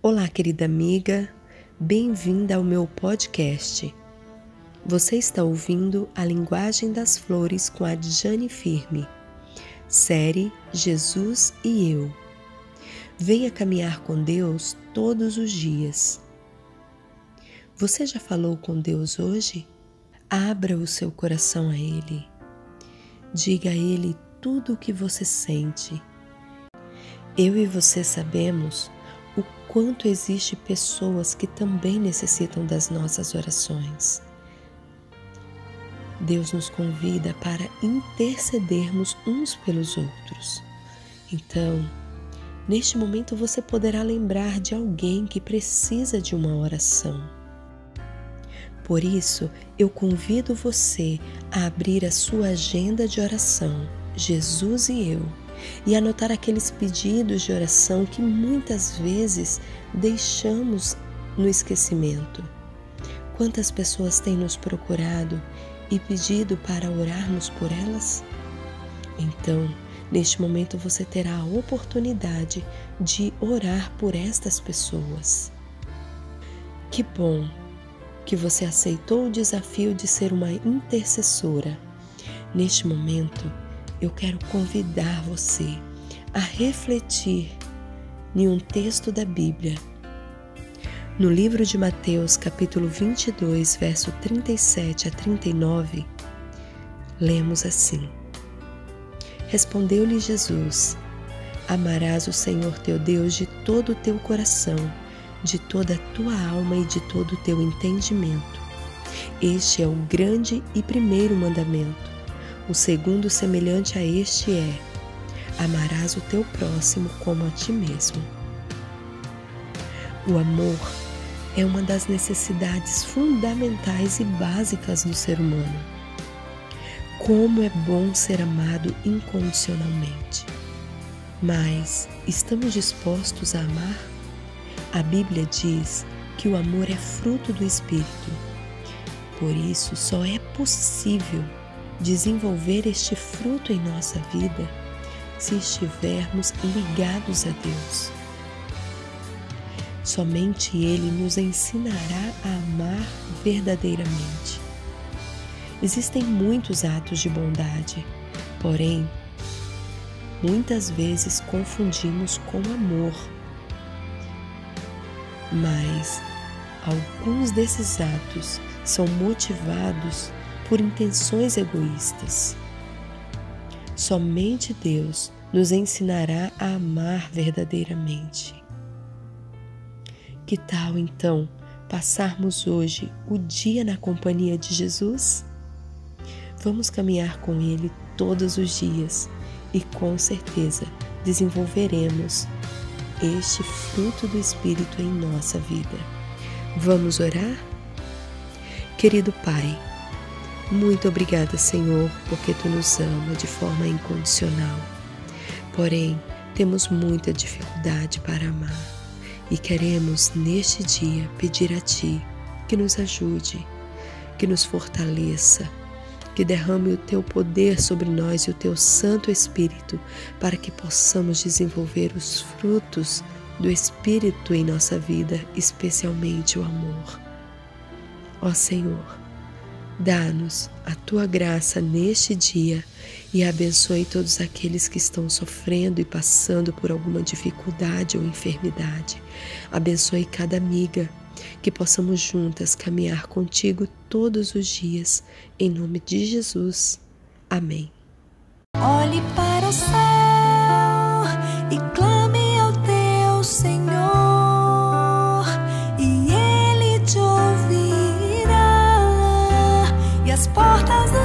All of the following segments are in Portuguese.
Olá, querida amiga, bem-vinda ao meu podcast. Você está ouvindo A Linguagem das Flores com a Jane Firme, série Jesus e Eu. Venha caminhar com Deus todos os dias. Você já falou com Deus hoje? Abra o seu coração a Ele. Diga a Ele tudo o que você sente. Eu e você sabemos quanto existe pessoas que também necessitam das nossas orações. Deus nos convida para intercedermos uns pelos outros. Então, neste momento você poderá lembrar de alguém que precisa de uma oração. Por isso, eu convido você a abrir a sua agenda de oração, Jesus e eu e anotar aqueles pedidos de oração que muitas vezes deixamos no esquecimento. Quantas pessoas têm nos procurado e pedido para orarmos por elas? Então, neste momento você terá a oportunidade de orar por estas pessoas. Que bom que você aceitou o desafio de ser uma intercessora. Neste momento, eu quero convidar você a refletir em um texto da Bíblia. No livro de Mateus, capítulo 22, verso 37 a 39, lemos assim: Respondeu-lhe Jesus: Amarás o Senhor teu Deus de todo o teu coração, de toda a tua alma e de todo o teu entendimento. Este é o grande e primeiro mandamento. O segundo, semelhante a este, é: amarás o teu próximo como a ti mesmo. O amor é uma das necessidades fundamentais e básicas do ser humano. Como é bom ser amado incondicionalmente. Mas estamos dispostos a amar? A Bíblia diz que o amor é fruto do Espírito. Por isso, só é possível desenvolver este fruto em nossa vida se estivermos ligados a Deus. Somente Ele nos ensinará a amar verdadeiramente. Existem muitos atos de bondade, porém, muitas vezes confundimos com amor. Mas alguns desses atos são motivados por intenções egoístas. Somente Deus nos ensinará a amar verdadeiramente. Que tal então passarmos hoje o dia na companhia de Jesus? Vamos caminhar com Ele todos os dias e com certeza desenvolveremos este fruto do Espírito em nossa vida. Vamos orar? Querido Pai, muito obrigada, Senhor, porque tu nos ama de forma incondicional. Porém, temos muita dificuldade para amar e queremos neste dia pedir a Ti que nos ajude, que nos fortaleça, que derrame o Teu poder sobre nós e o Teu Santo Espírito para que possamos desenvolver os frutos do Espírito em nossa vida, especialmente o amor. Ó Senhor, Dá-nos a tua graça neste dia e abençoe todos aqueles que estão sofrendo e passando por alguma dificuldade ou enfermidade. Abençoe cada amiga, que possamos juntas caminhar contigo todos os dias. Em nome de Jesus. Amém. Olhe para o céu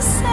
say